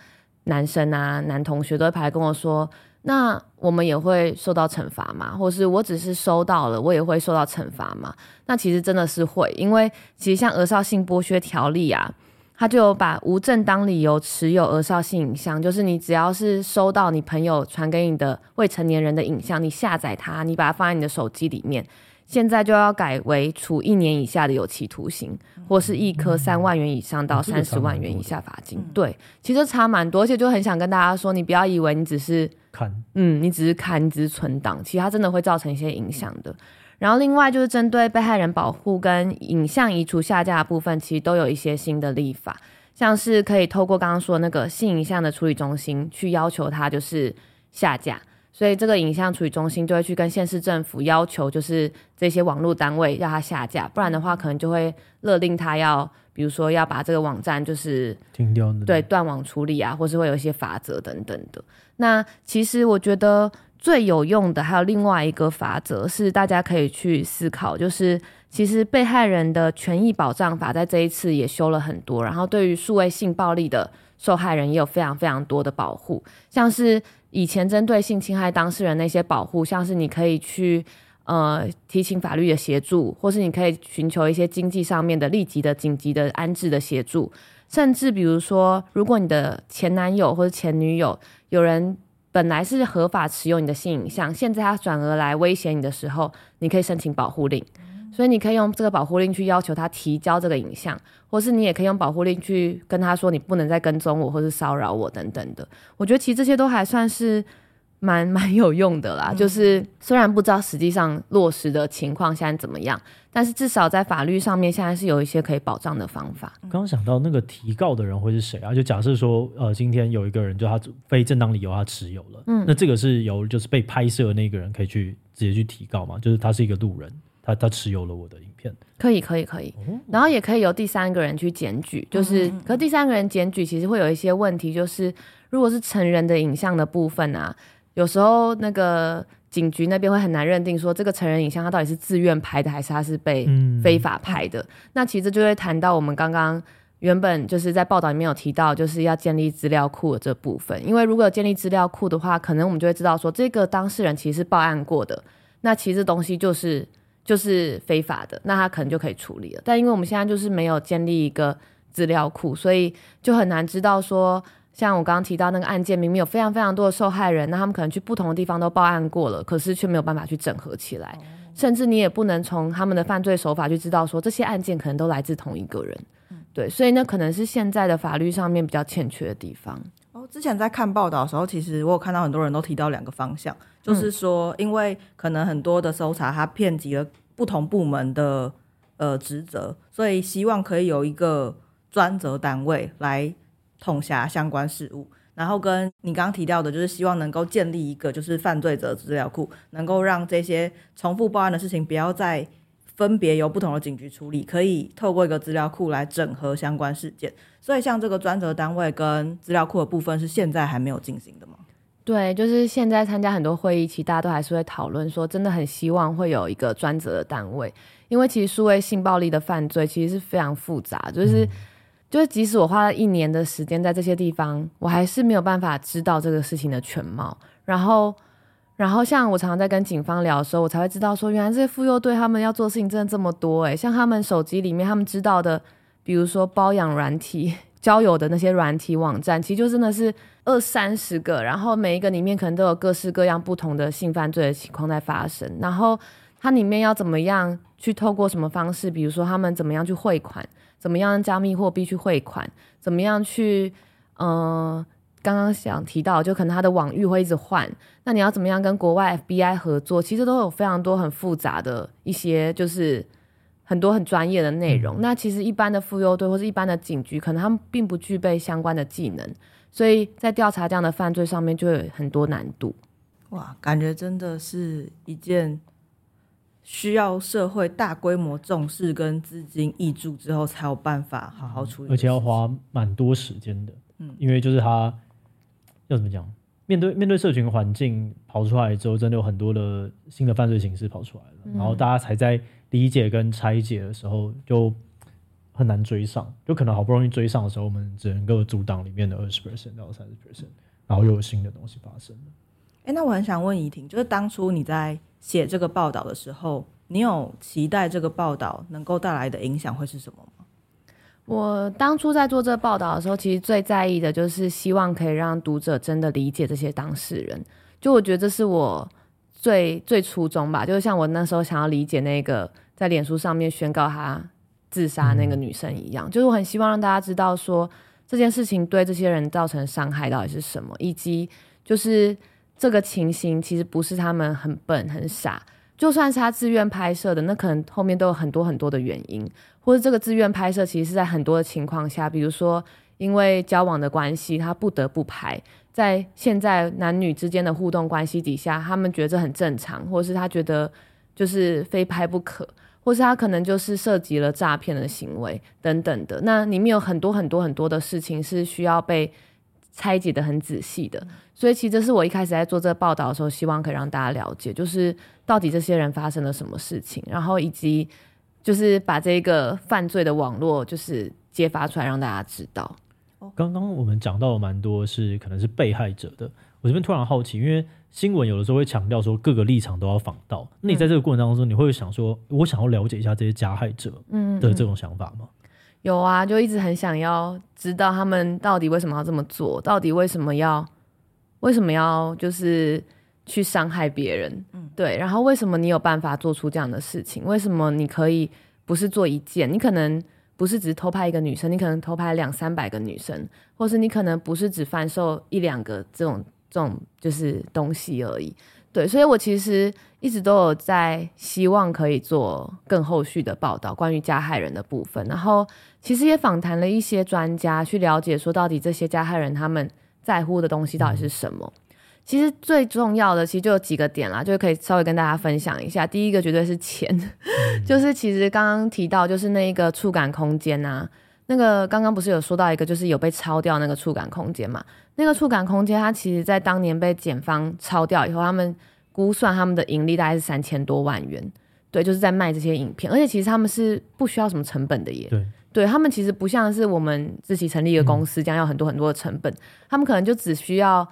男生啊、男同学都会跑来跟我说：“那我们也会受到惩罚吗？或是我只是收到了，我也会受到惩罚吗？”那其实真的是会，因为其实像儿少性剥削条例啊，他就有把无正当理由持有儿少性影像，就是你只要是收到你朋友传给你的未成年人的影像，你下载它，你把它放在你的手机里面。现在就要改为处一年以下的有期徒刑，或是一颗三万元以上到三十万元以下罚金。对，其实差蛮多，而且就很想跟大家说，你不要以为你只是看，嗯，你只是看，你只是存档，其实它真的会造成一些影响的。然后另外就是针对被害人保护跟影像移除下架的部分，其实都有一些新的立法，像是可以透过刚刚说的那个性影像的处理中心去要求它就是下架。所以这个影像处理中心就会去跟县市政府要求，就是这些网络单位要它下架，不然的话可能就会勒令他要，比如说要把这个网站就是停掉，对，断网处理啊，或是会有一些法则等等的。那其实我觉得最有用的还有另外一个法则是大家可以去思考，就是其实被害人的权益保障法在这一次也修了很多，然后对于数位性暴力的受害人也有非常非常多的保护，像是。以前针对性侵害当事人那些保护，像是你可以去呃提请法律的协助，或是你可以寻求一些经济上面的立即的紧急的安置的协助，甚至比如说，如果你的前男友或者前女友有人本来是合法持有你的性影像，现在他转而来威胁你的时候，你可以申请保护令。所以你可以用这个保护令去要求他提交这个影像，或是你也可以用保护令去跟他说你不能再跟踪我或是骚扰我等等的。我觉得其实这些都还算是蛮 蛮有用的啦。嗯、就是虽然不知道实际上落实的情况现在怎么样，但是至少在法律上面现在是有一些可以保障的方法。刚刚想到那个提告的人会是谁啊？就假设说呃今天有一个人就他非正当理由他持有了，嗯，那这个是由就是被拍摄的那个人可以去直接去提告吗？就是他是一个路人。他他持有了我的影片，可以可以可以，然后也可以由第三个人去检举，就是，可是第三个人检举其实会有一些问题，就是如果是成人的影像的部分啊，有时候那个警局那边会很难认定说这个成人影像他到底是自愿拍的还是他是被非法拍的。那其实就会谈到我们刚刚原本就是在报道里面有提到，就是要建立资料库的这部分，因为如果有建立资料库的话，可能我们就会知道说这个当事人其实是报案过的，那其实东西就是。就是非法的，那他可能就可以处理了。但因为我们现在就是没有建立一个资料库，所以就很难知道说，像我刚刚提到那个案件，明明有非常非常多的受害人，那他们可能去不同的地方都报案过了，可是却没有办法去整合起来，甚至你也不能从他们的犯罪手法去知道说这些案件可能都来自同一个人。对，所以那可能是现在的法律上面比较欠缺的地方。哦，之前在看报道的时候，其实我有看到很多人都提到两个方向。就是说，因为可能很多的搜查，它遍及了不同部门的呃职责，所以希望可以有一个专责单位来统辖相关事务。然后跟你刚刚提到的，就是希望能够建立一个就是犯罪者资料库，能够让这些重复报案的事情不要再分别由不同的警局处理，可以透过一个资料库来整合相关事件。所以，像这个专责单位跟资料库的部分，是现在还没有进行的吗？对，就是现在参加很多会议，其实大家都还是会讨论说，真的很希望会有一个专责的单位，因为其实数位性暴力的犯罪其实是非常复杂，就是、嗯、就是即使我花了一年的时间在这些地方，我还是没有办法知道这个事情的全貌。然后，然后像我常常在跟警方聊的时候，我才会知道说，原来这些妇幼队他们要做的事情真的这么多诶，像他们手机里面他们知道的。比比如说包养软体、交友的那些软体网站，其实就真的是二三十个，然后每一个里面可能都有各式各样不同的性犯罪的情况在发生。然后它里面要怎么样去透过什么方式，比如说他们怎么样去汇款，怎么样加密货币去汇款，怎么样去，嗯、呃。刚刚想提到，就可能他的网域会一直换，那你要怎么样跟国外 FBI 合作？其实都有非常多很复杂的一些，就是很多很专业的内容。嗯、那其实一般的妇幼队或是一般的警局，可能他们并不具备相关的技能，所以在调查这样的犯罪上面就有很多难度。哇，感觉真的是一件需要社会大规模重视跟资金挹注之后才有办法好好处理，而且要花蛮多时间的。嗯，因为就是他。要怎么讲？面对面对社群环境跑出来之后，真的有很多的新的犯罪形式跑出来了，嗯、然后大家才在理解跟拆解的时候，就很难追上。就可能好不容易追上的时候，我们只能够阻挡里面的二十 percent 到三十 percent，然后又有新的东西发生了。哎、欸，那我很想问怡婷，就是当初你在写这个报道的时候，你有期待这个报道能够带来的影响会是什么吗？我当初在做这个报道的时候，其实最在意的就是希望可以让读者真的理解这些当事人。就我觉得这是我最最初衷吧，就是像我那时候想要理解那个在脸书上面宣告他自杀那个女生一样，就是我很希望让大家知道说这件事情对这些人造成伤害到底是什么，以及就是这个情形其实不是他们很笨很傻。就算是他自愿拍摄的，那可能后面都有很多很多的原因，或者这个自愿拍摄其实是在很多的情况下，比如说因为交往的关系，他不得不拍。在现在男女之间的互动关系底下，他们觉得这很正常，或者是他觉得就是非拍不可，或是他可能就是涉及了诈骗的行为等等的。那里面有很多很多很多的事情是需要被拆解的很仔细的，所以其实这是我一开始在做这个报道的时候，希望可以让大家了解，就是到底这些人发生了什么事情，然后以及就是把这个犯罪的网络就是揭发出来，让大家知道。刚刚我们讲到了蛮多是可能是被害者的，我这边突然好奇，因为新闻有的时候会强调说各个立场都要访到，那你在这个过程当中，你会想说，我想要了解一下这些加害者的这种想法吗？嗯嗯有啊，就一直很想要知道他们到底为什么要这么做，到底为什么要为什么要就是去伤害别人，嗯，对，然后为什么你有办法做出这样的事情？为什么你可以不是做一件？你可能不是只偷拍一个女生，你可能偷拍两三百个女生，或是你可能不是只贩售一两个这种这种就是东西而已。对，所以我其实一直都有在希望可以做更后续的报道，关于加害人的部分。然后其实也访谈了一些专家，去了解说到底这些加害人他们在乎的东西到底是什么。其实最重要的，其实就有几个点啦，就可以稍微跟大家分享一下。第一个绝对是钱，就是其实刚刚提到，就是那一个触感空间啊，那个刚刚不是有说到一个，就是有被抄掉那个触感空间嘛。那个触感空间，它其实在当年被检方抄掉以后，他们估算他们的盈利大概是三千多万元，对，就是在卖这些影片，而且其实他们是不需要什么成本的耶，对，对他们其实不像是我们自己成立一个公司这样要很多很多的成本，嗯、他们可能就只需要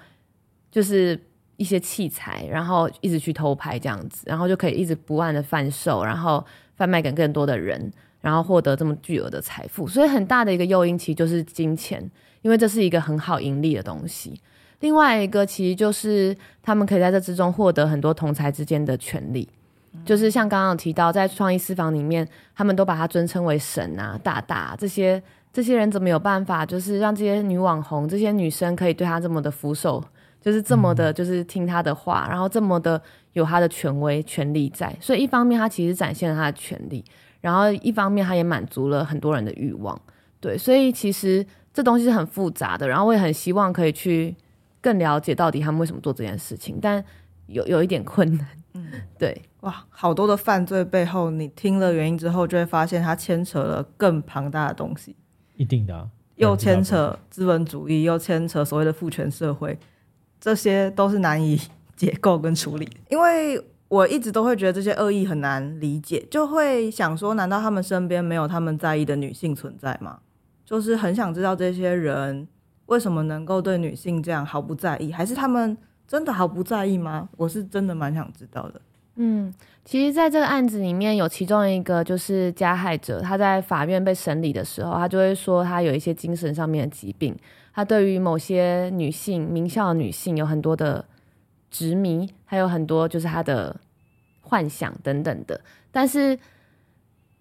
就是一些器材，然后一直去偷拍这样子，然后就可以一直不断的贩售，然后贩卖给更多的人，然后获得这么巨额的财富，所以很大的一个诱因其实就是金钱。因为这是一个很好盈利的东西，另外一个其实就是他们可以在这之中获得很多同才之间的权利，嗯、就是像刚刚有提到，在创意私房里面，他们都把它尊称为神啊、大大啊，这些这些人怎么有办法，就是让这些女网红、这些女生可以对他这么的俯首，就是这么的，就是听他的话，嗯、然后这么的有他的权威、权力在，所以一方面他其实展现了他的权利，然后一方面他也满足了很多人的欲望，对，所以其实。这东西是很复杂的，然后我也很希望可以去更了解到底他们为什么做这件事情，但有有一点困难。嗯，对，哇，好多的犯罪背后，你听了原因之后，就会发现它牵扯了更庞大的东西。一定的啊，又牵扯资本主义，又牵扯所谓的父权社会，这些都是难以解构跟处理。因为我一直都会觉得这些恶意很难理解，就会想说，难道他们身边没有他们在意的女性存在吗？就是很想知道这些人为什么能够对女性这样毫不在意，还是他们真的毫不在意吗？我是真的蛮想知道的。嗯，其实，在这个案子里面有其中一个就是加害者，他在法院被审理的时候，他就会说他有一些精神上面的疾病，他对于某些女性、名校女性有很多的执迷，还有很多就是他的幻想等等的。但是，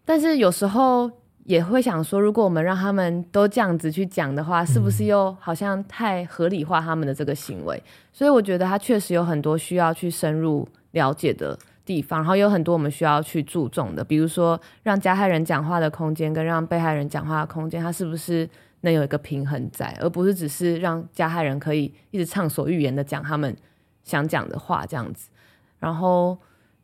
但是有时候也会想说，如果我们让他们都这样子去讲的话，是不是又好像太合理化他们的这个行为？所以我觉得他确实有很多需要去深入。了解的地方，然后有很多我们需要去注重的，比如说让加害人讲话的空间跟让被害人讲话的空间，它是不是能有一个平衡在，而不是只是让加害人可以一直畅所欲言的讲他们想讲的话这样子。然后，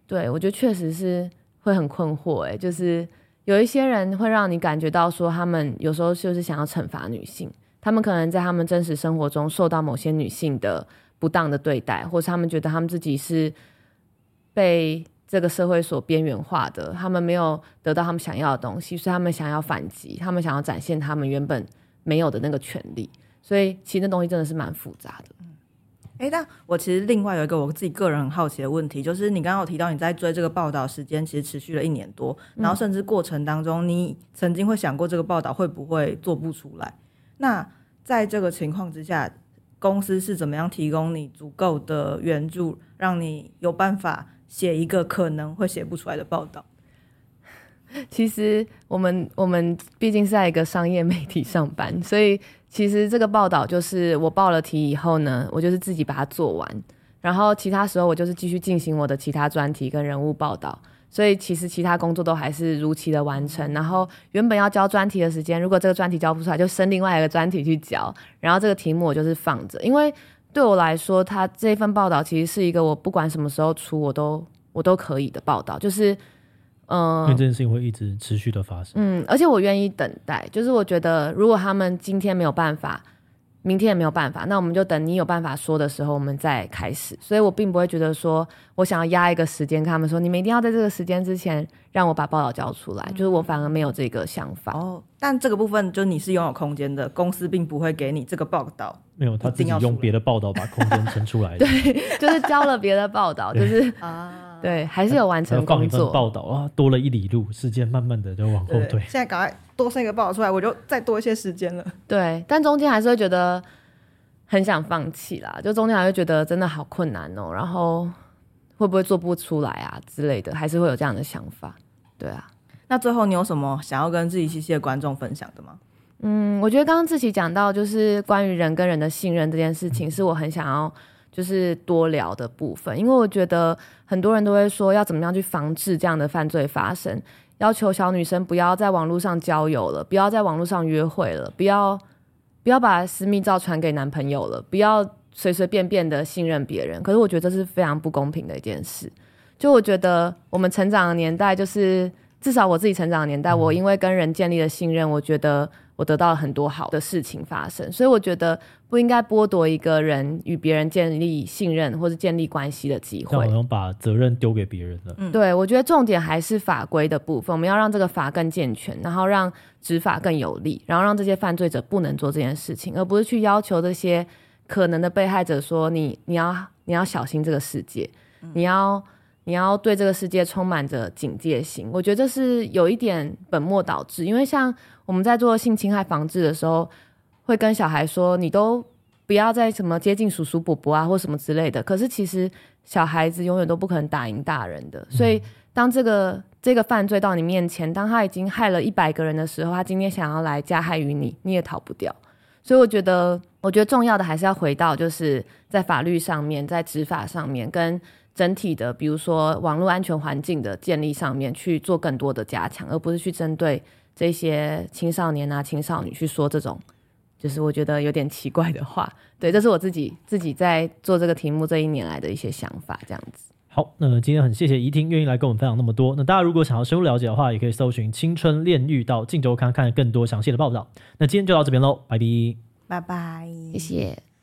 对，我觉得确实是会很困惑，诶，就是有一些人会让你感觉到说，他们有时候就是想要惩罚女性，他们可能在他们真实生活中受到某些女性的不当的对待，或是他们觉得他们自己是。被这个社会所边缘化的，他们没有得到他们想要的东西，所以他们想要反击，他们想要展现他们原本没有的那个权利，所以其实那东西真的是蛮复杂的。嗯，哎，但我其实另外有一个我自己个人很好奇的问题，就是你刚刚有提到你在追这个报道时间其实持续了一年多，然后甚至过程当中你曾经会想过这个报道会不会做不出来？那在这个情况之下，公司是怎么样提供你足够的援助，让你有办法？写一个可能会写不出来的报道。其实我们我们毕竟是在一个商业媒体上班，所以其实这个报道就是我报了题以后呢，我就是自己把它做完，然后其他时候我就是继续进行我的其他专题跟人物报道。所以其实其他工作都还是如期的完成。然后原本要交专题的时间，如果这个专题交不出来，就升另外一个专题去交。然后这个题目我就是放着，因为。对我来说，他这份报道其实是一个我不管什么时候出，我都我都可以的报道，就是，嗯、呃，因为这件事情会一直持续的发生，嗯，而且我愿意等待，就是我觉得如果他们今天没有办法。明天也没有办法，那我们就等你有办法说的时候，我们再开始。所以我并不会觉得说我想要压一个时间，跟他们说你们一定要在这个时间之前让我把报道交出来。嗯、就是我反而没有这个想法。哦，但这个部分就你是拥有空间的，公司并不会给你这个报道。没有，他自己用别的报道把空间撑出来。对，就是交了别的报道，就是啊。对，还是有完成工作。报道啊，多了一里路，时间慢慢的就往后退。现在赶快多生一个报道出来，我就再多一些时间了。对，但中间还是会觉得很想放弃啦，就中间还会觉得真的好困难哦，然后会不会做不出来啊之类的，还是会有这样的想法。对啊，那最后你有什么想要跟自己七七的观众分享的吗？嗯，我觉得刚刚志奇讲到就是关于人跟人的信任这件事情，是我很想要。就是多聊的部分，因为我觉得很多人都会说要怎么样去防治这样的犯罪发生，要求小女生不要在网络上交友了，不要在网络上约会了，不要不要把私密照传给男朋友了，不要随随便便的信任别人。可是我觉得这是非常不公平的一件事。就我觉得我们成长的年代，就是至少我自己成长的年代，我因为跟人建立了信任，我觉得。我得到了很多好的事情发生，所以我觉得不应该剥夺一个人与别人建立信任或是建立关系的机会。好像把责任丢给别人了。嗯，对，我觉得重点还是法规的部分，我们要让这个法更健全，然后让执法更有力，然后让这些犯罪者不能做这件事情，而不是去要求这些可能的被害者说你你要你要小心这个世界，你要。你要对这个世界充满着警戒心，我觉得这是有一点本末倒置。因为像我们在做性侵害防治的时候，会跟小孩说，你都不要再什么接近叔叔伯伯啊，或什么之类的。可是其实小孩子永远都不可能打赢大人的。所以当这个这个犯罪到你面前，当他已经害了一百个人的时候，他今天想要来加害于你，你也逃不掉。所以我觉得，我觉得重要的还是要回到，就是在法律上面，在执法上面跟。整体的，比如说网络安全环境的建立上面去做更多的加强，而不是去针对这些青少年啊、青少女去说这种，就是我觉得有点奇怪的话。对，这是我自己自己在做这个题目这一年来的一些想法，这样子。好，那今天很谢谢怡婷愿意来跟我们分享那么多。那大家如果想要深入了解的话，也可以搜寻“青春炼狱”到《镜周刊》看更多详细的报道。那今天就到这边喽，拜拜，拜拜，谢谢。